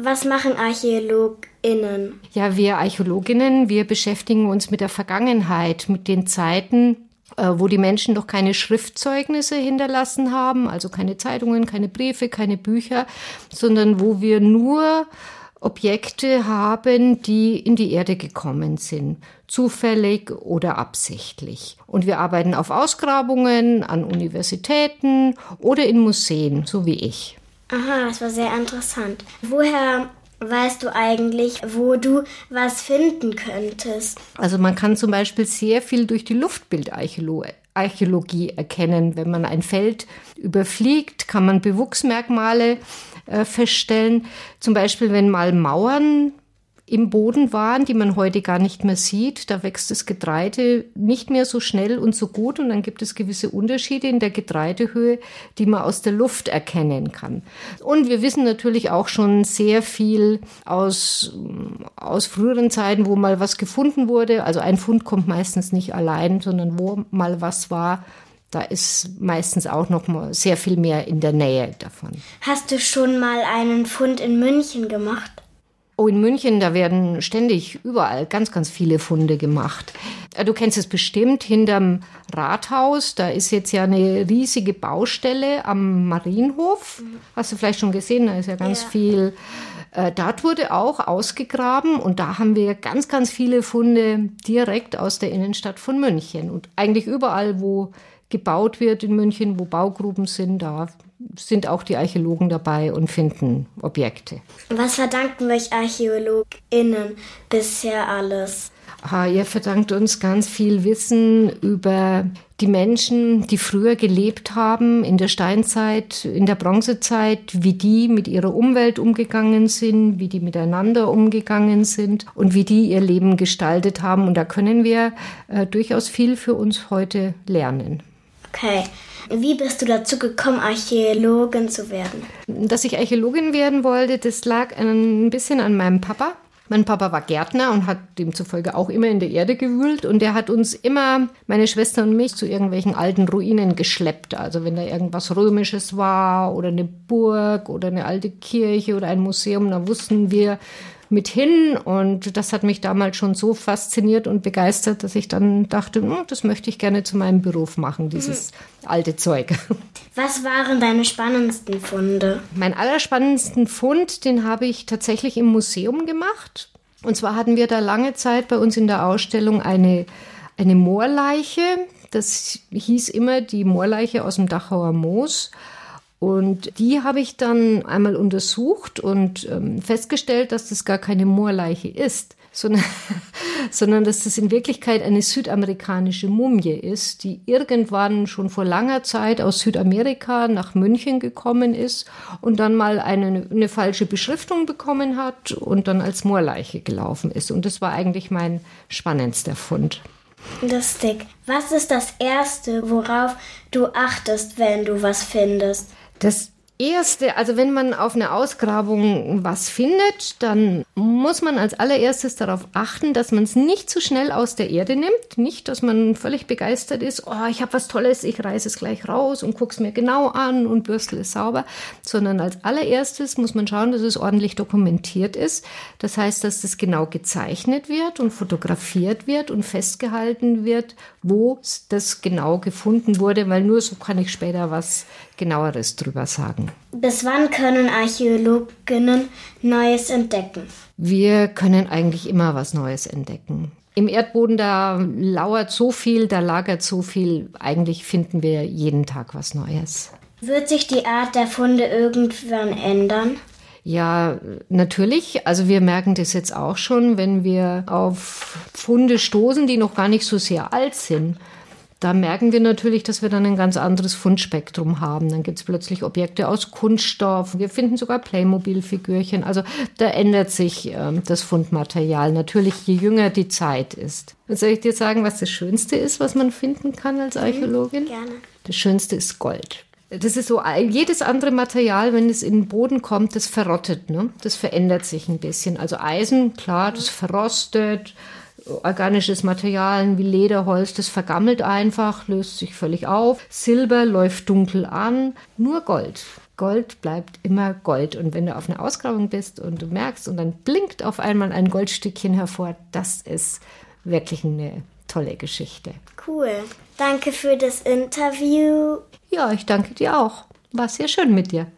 Was machen ArchäologInnen? Ja, wir Archäologinnen, wir beschäftigen uns mit der Vergangenheit, mit den Zeiten, äh, wo die Menschen noch keine Schriftzeugnisse hinterlassen haben, also keine Zeitungen, keine Briefe, keine Bücher, sondern wo wir nur Objekte haben, die in die Erde gekommen sind, zufällig oder absichtlich. Und wir arbeiten auf Ausgrabungen an Universitäten oder in Museen, so wie ich. Aha, das war sehr interessant. Woher weißt du eigentlich, wo du was finden könntest? Also man kann zum Beispiel sehr viel durch die Luftbildarchäologie erkennen. Wenn man ein Feld überfliegt, kann man Bewuchsmerkmale äh, feststellen. Zum Beispiel, wenn mal Mauern im Boden waren, die man heute gar nicht mehr sieht. Da wächst das Getreide nicht mehr so schnell und so gut und dann gibt es gewisse Unterschiede in der Getreidehöhe, die man aus der Luft erkennen kann. Und wir wissen natürlich auch schon sehr viel aus, aus früheren Zeiten, wo mal was gefunden wurde. Also ein Fund kommt meistens nicht allein, sondern wo mal was war, da ist meistens auch noch mal sehr viel mehr in der Nähe davon. Hast du schon mal einen Fund in München gemacht? Oh, in München, da werden ständig überall ganz, ganz viele Funde gemacht. Äh, du kennst es bestimmt, hinterm Rathaus, da ist jetzt ja eine riesige Baustelle am Marienhof. Hast du vielleicht schon gesehen, da ist ja ganz ja. viel. Äh, dort wurde auch ausgegraben und da haben wir ganz, ganz viele Funde direkt aus der Innenstadt von München. Und eigentlich überall, wo gebaut wird in München, wo Baugruben sind, da sind auch die Archäologen dabei und finden Objekte. Was verdanken euch ArchäologInnen bisher alles? Ah, ihr verdankt uns ganz viel Wissen über die Menschen, die früher gelebt haben in der Steinzeit, in der Bronzezeit, wie die mit ihrer Umwelt umgegangen sind, wie die miteinander umgegangen sind und wie die ihr Leben gestaltet haben. Und da können wir äh, durchaus viel für uns heute lernen. Okay. Wie bist du dazu gekommen, Archäologin zu werden? Dass ich Archäologin werden wollte, das lag ein bisschen an meinem Papa. Mein Papa war Gärtner und hat demzufolge auch immer in der Erde gewühlt und er hat uns immer, meine Schwester und mich, zu irgendwelchen alten Ruinen geschleppt. Also wenn da irgendwas Römisches war oder eine Burg oder eine alte Kirche oder ein Museum, dann wussten wir, mit hin. Und das hat mich damals schon so fasziniert und begeistert, dass ich dann dachte, hm, das möchte ich gerne zu meinem Beruf machen, dieses mhm. alte Zeug. Was waren deine spannendsten Funde? Mein allerspannendsten Fund, den habe ich tatsächlich im Museum gemacht. Und zwar hatten wir da lange Zeit bei uns in der Ausstellung eine, eine Moorleiche. Das hieß immer die Moorleiche aus dem Dachauer Moos. Und die habe ich dann einmal untersucht und ähm, festgestellt, dass das gar keine Moorleiche ist, sondern, sondern dass das in Wirklichkeit eine südamerikanische Mumie ist, die irgendwann schon vor langer Zeit aus Südamerika nach München gekommen ist und dann mal eine, eine falsche Beschriftung bekommen hat und dann als Moorleiche gelaufen ist. Und das war eigentlich mein spannendster Fund. Lustig. Was ist das Erste, worauf du achtest, wenn du was findest? Das Erste, also wenn man auf einer Ausgrabung was findet, dann muss man als allererstes darauf achten, dass man es nicht zu schnell aus der Erde nimmt. Nicht, dass man völlig begeistert ist, oh, ich habe was Tolles, ich reiße es gleich raus und gucke es mir genau an und bürstel es sauber. Sondern als allererstes muss man schauen, dass es ordentlich dokumentiert ist. Das heißt, dass das genau gezeichnet wird und fotografiert wird und festgehalten wird, wo das genau gefunden wurde, weil nur so kann ich später was genaueres drüber sagen. Bis wann können Archäologinnen Neues entdecken? Wir können eigentlich immer was Neues entdecken. Im Erdboden, da lauert so viel, da lagert so viel. Eigentlich finden wir jeden Tag was Neues. Wird sich die Art der Funde irgendwann ändern? Ja, natürlich. Also wir merken das jetzt auch schon, wenn wir auf Funde stoßen, die noch gar nicht so sehr alt sind da merken wir natürlich, dass wir dann ein ganz anderes Fundspektrum haben. Dann gibt es plötzlich Objekte aus Kunststoff. Wir finden sogar Playmobil-Figürchen. Also da ändert sich äh, das Fundmaterial natürlich, je jünger die Zeit ist. Und soll ich dir sagen, was das Schönste ist, was man finden kann als mhm, Archäologin? Gerne. Das Schönste ist Gold. Das ist so, jedes andere Material, wenn es in den Boden kommt, das verrottet, ne? Das verändert sich ein bisschen. Also Eisen, klar, das verrostet organisches Material wie Leder, Holz, das vergammelt einfach, löst sich völlig auf. Silber läuft dunkel an. Nur Gold Gold bleibt immer Gold. Und wenn du auf einer Ausgrabung bist und du merkst und dann blinkt auf einmal ein Goldstückchen hervor, das ist wirklich eine tolle Geschichte. Cool. Danke für das Interview. Ja, ich danke dir auch. War sehr schön mit dir.